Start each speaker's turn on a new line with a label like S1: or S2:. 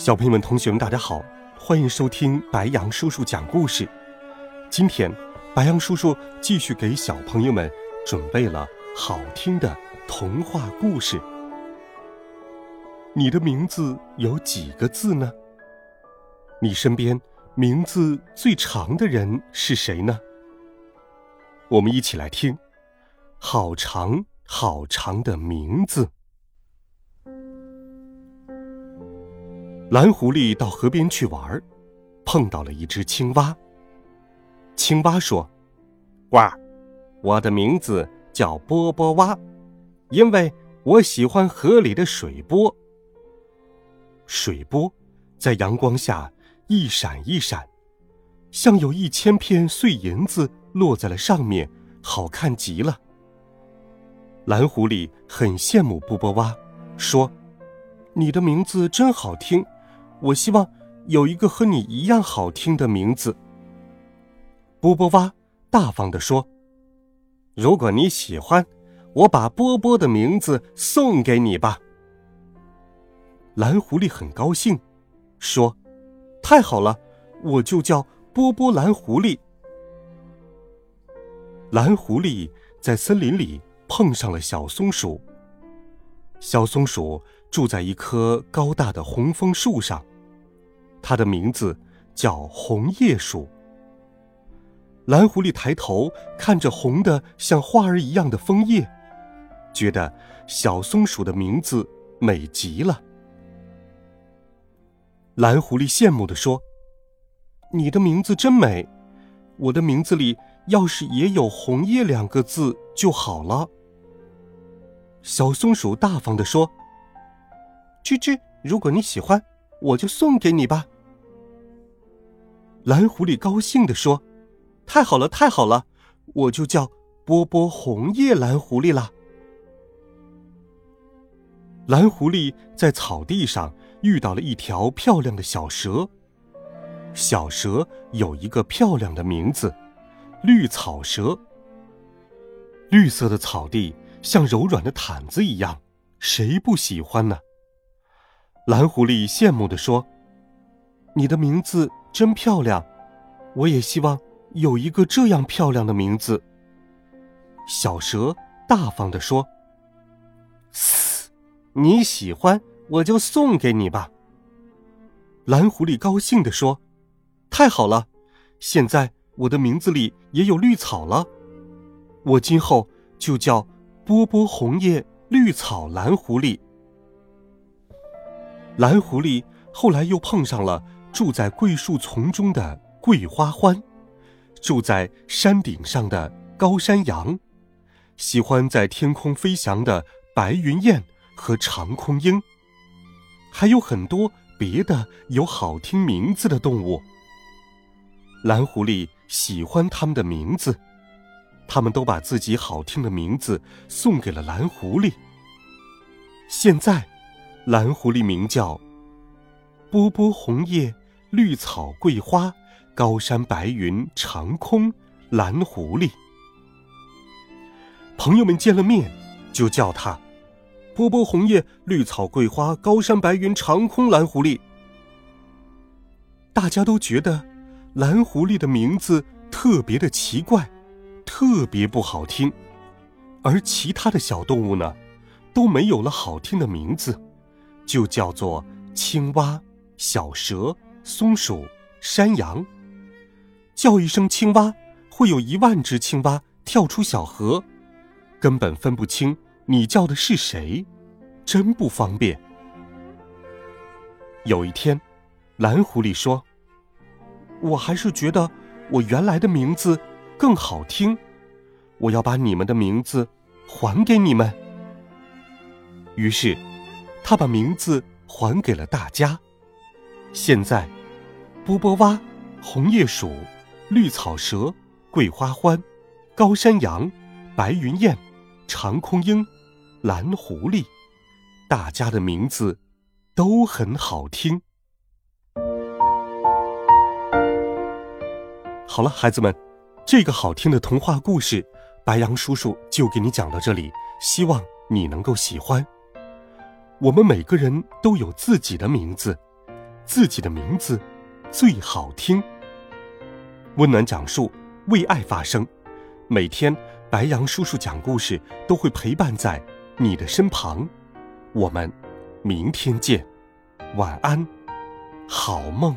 S1: 小朋友们、同学们，大家好，欢迎收听白杨叔叔讲故事。今天，白杨叔叔继续给小朋友们准备了好听的童话故事。你的名字有几个字呢？你身边名字最长的人是谁呢？我们一起来听《好长好长的名字》。蓝狐狸到河边去玩，碰到了一只青蛙。青蛙说：“呱，我的名字叫波波蛙，因为我喜欢河里的水波。水波在阳光下一闪一闪，像有一千片碎银子落在了上面，好看极了。”蓝狐狸很羡慕波波蛙，说：“你的名字真好听。”我希望有一个和你一样好听的名字。波波蛙大方地说：“如果你喜欢，我把波波的名字送给你吧。”蓝狐狸很高兴，说：“太好了，我就叫波波蓝狐狸。”蓝狐狸在森林里碰上了小松鼠。小松鼠住在一棵高大的红枫树上。它的名字叫红叶鼠。蓝狐狸抬头看着红的像花儿一样的枫叶，觉得小松鼠的名字美极了。蓝狐狸羡慕地说：“你的名字真美，我的名字里要是也有‘红叶’两个字就好了。”小松鼠大方地说：“吱吱，如果你喜欢。”我就送给你吧。蓝狐狸高兴地说：“太好了，太好了，我就叫波波红叶蓝狐狸了。”蓝狐狸在草地上遇到了一条漂亮的小蛇，小蛇有一个漂亮的名字——绿草蛇。绿色的草地像柔软的毯子一样，谁不喜欢呢？蓝狐狸羡慕地说：“你的名字真漂亮，我也希望有一个这样漂亮的名字。”小蛇大方地说：“嘶，你喜欢我就送给你吧。”蓝狐狸高兴地说：“太好了，现在我的名字里也有绿草了，我今后就叫波波红叶绿草蓝狐狸。”蓝狐狸后来又碰上了住在桂树丛中的桂花欢，住在山顶上的高山羊，喜欢在天空飞翔的白云雁和长空鹰，还有很多别的有好听名字的动物。蓝狐狸喜欢他们的名字，他们都把自己好听的名字送给了蓝狐狸。现在。蓝狐狸名叫波波红叶绿草桂花高山白云长空蓝狐狸。朋友们见了面，就叫他波波红叶绿草桂花高山白云长空蓝狐狸。大家都觉得蓝狐狸的名字特别的奇怪，特别不好听，而其他的小动物呢，都没有了好听的名字。就叫做青蛙、小蛇、松鼠、山羊。叫一声青蛙，会有一万只青蛙跳出小河，根本分不清你叫的是谁，真不方便。有一天，蓝狐狸说：“我还是觉得我原来的名字更好听，我要把你们的名字还给你们。”于是。他把名字还给了大家。现在，波波蛙、红叶鼠、绿草蛇、桂花欢、高山羊、白云雁、长空鹰、蓝狐狸，大家的名字都很好听。好了，孩子们，这个好听的童话故事，白羊叔叔就给你讲到这里，希望你能够喜欢。我们每个人都有自己的名字，自己的名字最好听。温暖讲述，为爱发声。每天，白羊叔叔讲故事都会陪伴在你的身旁。我们明天见，晚安，好梦。